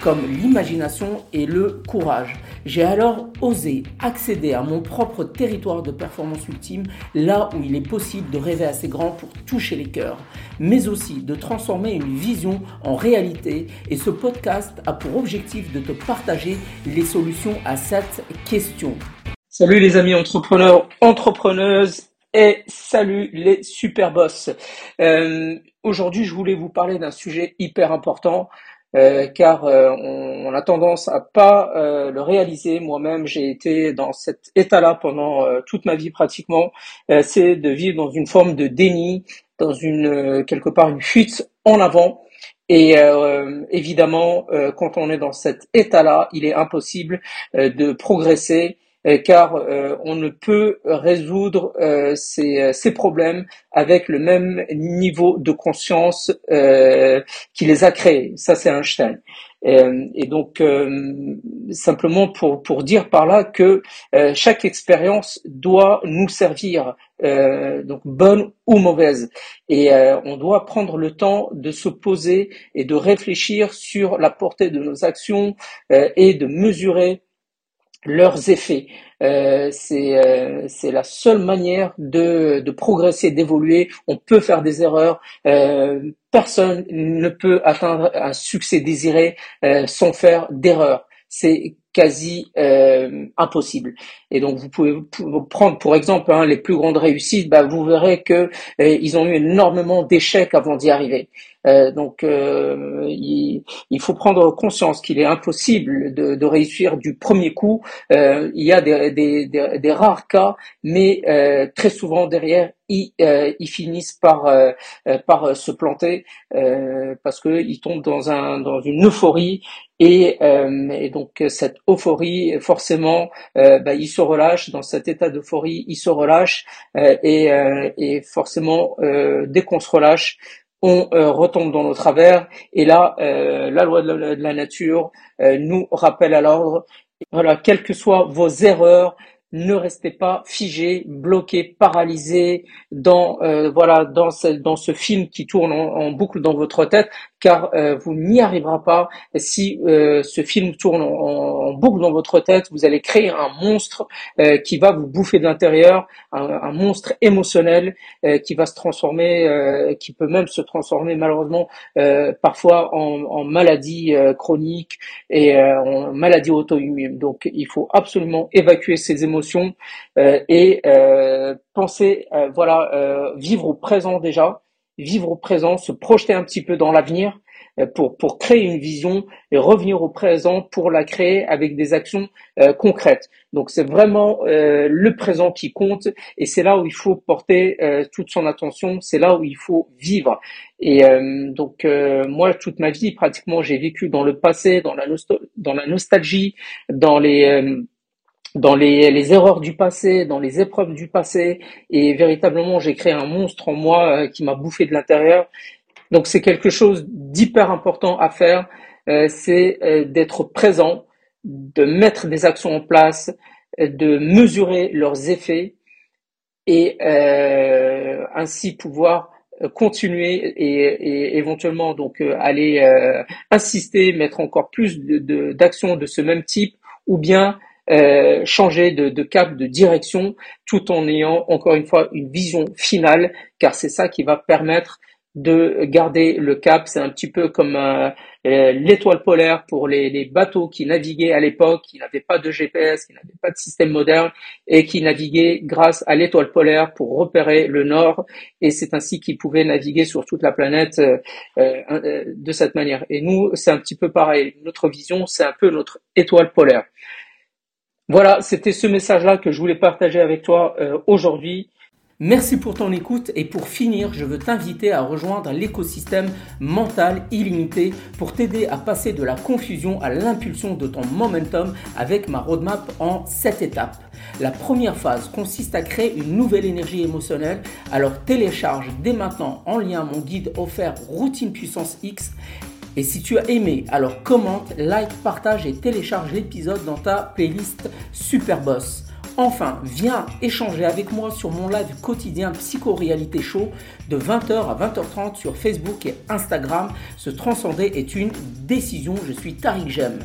comme l'imagination et le courage. J'ai alors osé accéder à mon propre territoire de performance ultime, là où il est possible de rêver assez grand pour toucher les cœurs, mais aussi de transformer une vision en réalité. Et ce podcast a pour objectif de te partager les solutions à cette question. Salut les amis entrepreneurs, entrepreneuses et salut les super boss. Euh, Aujourd'hui, je voulais vous parler d'un sujet hyper important euh, car euh, on, a tendance à pas euh, le réaliser. Moi-même, j'ai été dans cet état-là pendant toute ma vie pratiquement. c'est de vivre dans une forme de déni, dans une quelque part une fuite en avant. Et évidemment, quand on est dans cet état-là, il est impossible de progresser euh, car euh, on ne peut résoudre euh, ces, ces, problèmes avec le même niveau de conscience qui les a créés. Ça, c'est Einstein. Et, donc, simplement pour, pour dire par là que chaque expérience doit nous servir, donc bonne ou mauvaise. Et on doit prendre le temps de se poser et de réfléchir sur la portée de nos actions et de mesurer leurs effets. Euh, c'est euh, la seule manière de, de progresser, d'évoluer. On peut faire des erreurs. Euh, personne ne peut atteindre un succès désiré euh, sans faire d'erreurs. C'est quasi euh, impossible. Et donc vous pouvez prendre pour exemple hein, les plus grandes réussites, bah, vous verrez que euh, ils ont eu énormément d'échecs avant d'y arriver. Euh, donc euh, il, il, faut prendre conscience qu'il est impossible de, de, réussir du premier coup. Euh, il y a des, des, des, rares cas, mais très souvent derrière ils, ils finissent par par se planter parce qu'ils tombent dans un dans une euphorie et, et donc cette euphorie, forcément, euh, bah, il se relâche dans cet état d'euphorie, il se relâche euh, et, euh, et, forcément, dès qu'on se relâche, on retombe dans nos travers. Et là, la loi de la, nature nous rappelle à l'ordre. Voilà, quelles que soient vos erreurs, ne restez pas figé, bloqué, paralysé dans voilà dans ce, dans ce film qui tourne en, boucle dans votre tête car euh, vous n'y arriverez pas si euh, ce film tourne en, boucle dans votre tête. Vous allez créer un monstre euh, qui va vous bouffer de l'intérieur, un, monstre émotionnel qui va se transformer, qui peut même se transformer malheureusement parfois en, en maladie chronique et en maladie auto-immune. Donc il faut absolument évacuer ces émotions et penser, voilà, vivre au présent déjà vivre au présent, se projeter un petit peu dans l'avenir euh, pour, pour créer une vision et revenir au présent pour la créer avec des actions euh, concrètes. Donc c'est vraiment euh, le présent qui compte et c'est là où il faut porter toute son attention, c'est là où il faut vivre. Et donc moi toute ma vie pratiquement j'ai vécu dans le passé, dans la, dans la nostalgie, dans les dans les, les, erreurs du passé, dans les épreuves du passé, et véritablement j'ai créé un monstre en moi euh, qui m'a bouffé de l'intérieur. Donc c'est quelque chose d'hyper important à faire, euh, c'est euh, d'être présent, de mettre des actions en place, de mesurer leurs effets et ainsi pouvoir continuer et, et, éventuellement donc aller insister, mettre encore plus d'actions de, de ce même type ou bien euh, changer de, cap, de direction, tout en ayant encore une fois une vision finale, car c'est ça qui va permettre de garder le cap. C'est un petit peu comme euh, euh, l'étoile polaire pour les, les, bateaux qui naviguaient à l'époque, qui n'avaient pas de GPS, qui n'avaient pas de système moderne et qui naviguaient grâce à l'étoile polaire pour repérer le nord. Et c'est ainsi qu'ils pouvaient naviguer sur toute la planète de cette manière. Et nous, c'est un petit peu pareil. Notre vision, c'est un peu notre étoile polaire. Voilà, c'était ce message-là que je voulais partager avec toi euh, aujourd'hui. Merci pour ton écoute et pour finir, je veux t'inviter à rejoindre l'écosystème mental illimité pour t'aider à passer de la confusion à l'impulsion de ton momentum avec ma roadmap en 7 étapes. La première phase consiste à créer une nouvelle énergie émotionnelle, alors télécharge dès maintenant en lien mon guide offert Routine Puissance X et si tu as aimé, alors commente, like, partage et télécharge l'épisode dans ta playlist Superboss. Enfin, viens échanger avec moi sur mon live quotidien Psycho-Réalité Show de 20h à 20h30 sur Facebook et Instagram. Se transcender est une décision. Je suis Tariq Jem.